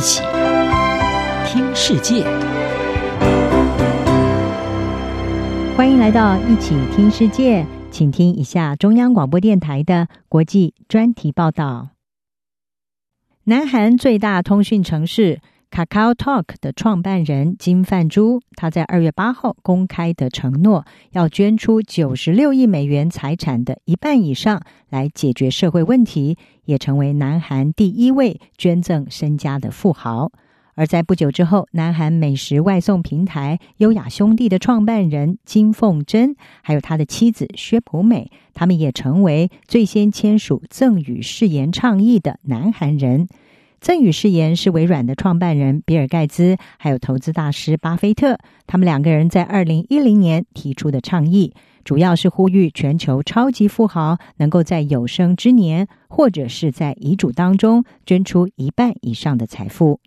一起听世界，欢迎来到一起听世界，请听一下中央广播电台的国际专题报道。南韩最大通讯城市式 KakaoTalk 的创办人金范珠，他在二月八号公开的承诺，要捐出九十六亿美元财产的一半以上来解决社会问题，也成为南韩第一位捐赠身家的富豪。而在不久之后，南韩美食外送平台优雅兄弟的创办人金凤珍，还有他的妻子薛普美，他们也成为最先签署赠与誓言倡议的南韩人。赠与誓言是微软的创办人比尔盖茨，还有投资大师巴菲特，他们两个人在二零一零年提出的倡议，主要是呼吁全球超级富豪能够在有生之年，或者是在遗嘱当中捐出一半以上的财富。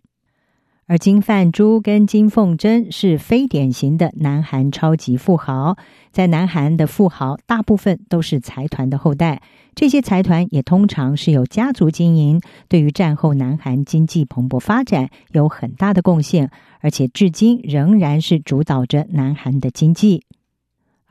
而金范珠跟金凤珍是非典型的南韩超级富豪，在南韩的富豪大部分都是财团的后代，这些财团也通常是由家族经营，对于战后南韩经济蓬勃发展有很大的贡献，而且至今仍然是主导着南韩的经济。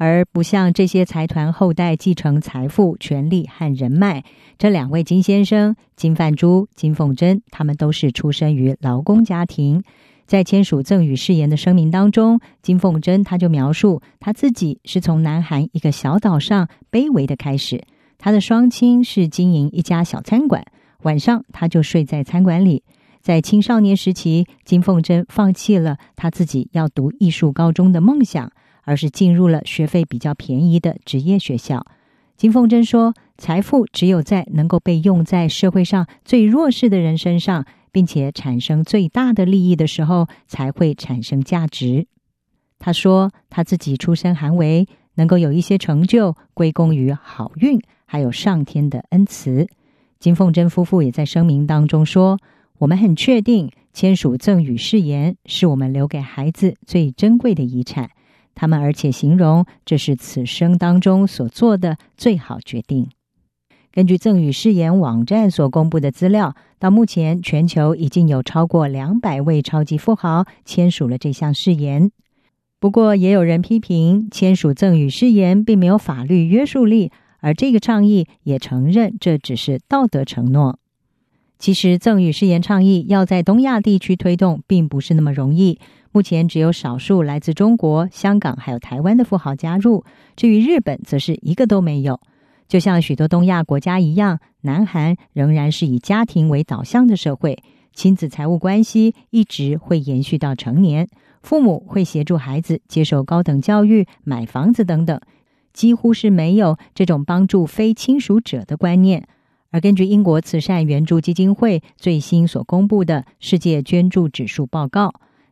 而不像这些财团后代继承财富、权力和人脉，这两位金先生金范珠、金凤珍，他们都是出生于劳工家庭。在签署赠与誓言的声明当中，金凤珍他就描述他自己是从南韩一个小岛上卑微的开始，他的双亲是经营一家小餐馆，晚上他就睡在餐馆里。在青少年时期，金凤珍放弃了他自己要读艺术高中的梦想。而是进入了学费比较便宜的职业学校。金凤珍说：“财富只有在能够被用在社会上最弱势的人身上，并且产生最大的利益的时候，才会产生价值。”他说：“他自己出身寒微，能够有一些成就，归功于好运，还有上天的恩赐。”金凤珍夫妇也在声明当中说：“我们很确定，签署赠与誓言是我们留给孩子最珍贵的遗产。”他们而且形容这是此生当中所做的最好决定。根据赠与誓言网站所公布的资料，到目前全球已经有超过两百位超级富豪签署了这项誓言。不过，也有人批评签署赠与誓言并没有法律约束力，而这个倡议也承认这只是道德承诺。其实，赠与誓言倡议要在东亚地区推动，并不是那么容易。目前只有少数来自中国、香港还有台湾的富豪加入，至于日本，则是一个都没有。就像许多东亚国家一样，南韩仍然是以家庭为导向的社会，亲子财务关系一直会延续到成年，父母会协助孩子接受高等教育、买房子等等，几乎是没有这种帮助非亲属者的观念。而根据英国慈善援助基金会最新所公布的世界捐助指数报告。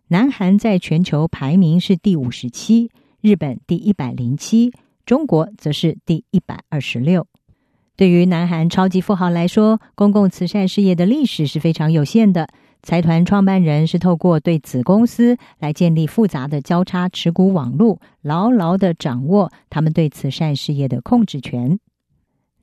南韩在全球排名是第五十七，日本第一百零七，中国则是第一百二十六。对于南韩超级富豪来说，公共慈善事业的历史是非常有限的。财团创办人是透过对子公司来建立复杂的交叉持股网络，牢牢地掌握他们对慈善事业的控制权。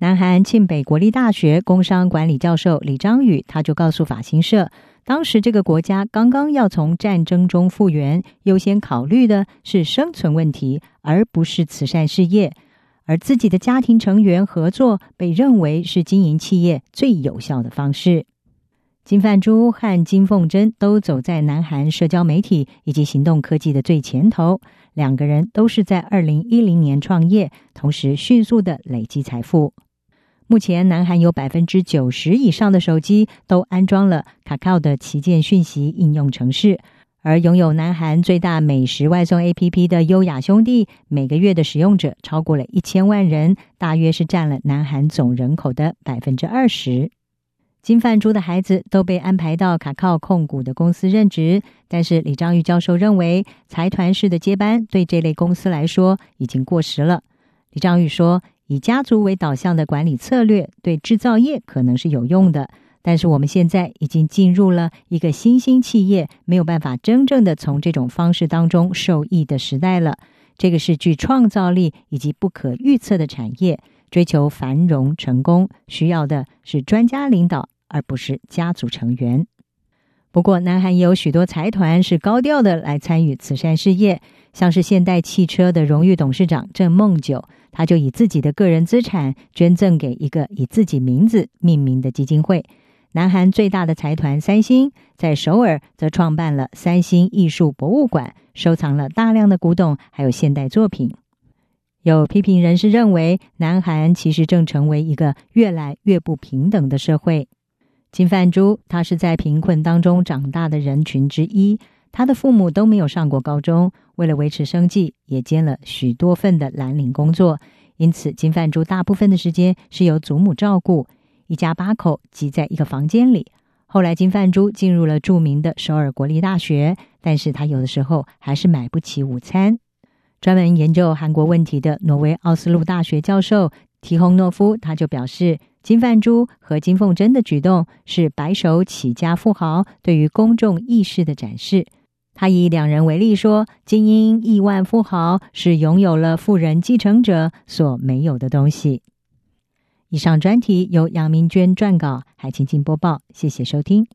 南韩庆北国立大学工商管理教授李章宇他就告诉法新社。当时这个国家刚刚要从战争中复原，优先考虑的是生存问题，而不是慈善事业。而自己的家庭成员合作被认为是经营企业最有效的方式。金范珠和金凤珍都走在南韩社交媒体以及行动科技的最前头，两个人都是在二零一零年创业，同时迅速的累积财富。目前，南韩有百分之九十以上的手机都安装了 Kakao 的旗舰讯息应用程式，而拥有南韩最大美食外送 APP 的优雅兄弟，每个月的使用者超过了一千万人，大约是占了南韩总人口的百分之二十。金范珠的孩子都被安排到卡靠控股的公司任职，但是李章玉教授认为，财团式的接班对这类公司来说已经过时了。李章玉说。以家族为导向的管理策略对制造业可能是有用的，但是我们现在已经进入了一个新兴企业没有办法真正的从这种方式当中受益的时代了。这个是具创造力以及不可预测的产业，追求繁荣成功需要的是专家领导，而不是家族成员。不过，南韩也有许多财团是高调的来参与慈善事业，像是现代汽车的荣誉董事长郑梦九，他就以自己的个人资产捐赠给一个以自己名字命名的基金会。南韩最大的财团三星在首尔则创办了三星艺术博物馆，收藏了大量的古董还有现代作品。有批评人士认为，南韩其实正成为一个越来越不平等的社会。金范珠，他是在贫困当中长大的人群之一，他的父母都没有上过高中，为了维持生计，也兼了许多份的蓝领工作，因此金范珠大部分的时间是由祖母照顾。一家八口挤在一个房间里。后来，金范珠进入了著名的首尔国立大学，但是他有的时候还是买不起午餐。专门研究韩国问题的挪威奥斯陆大学教授提洪诺夫他就表示，金范珠和金凤珍的举动是白手起家富豪对于公众意识的展示。他以两人为例说，精英亿万富豪是拥有了富人继承者所没有的东西。以上专题由杨明娟撰稿，海清静播报。谢谢收听。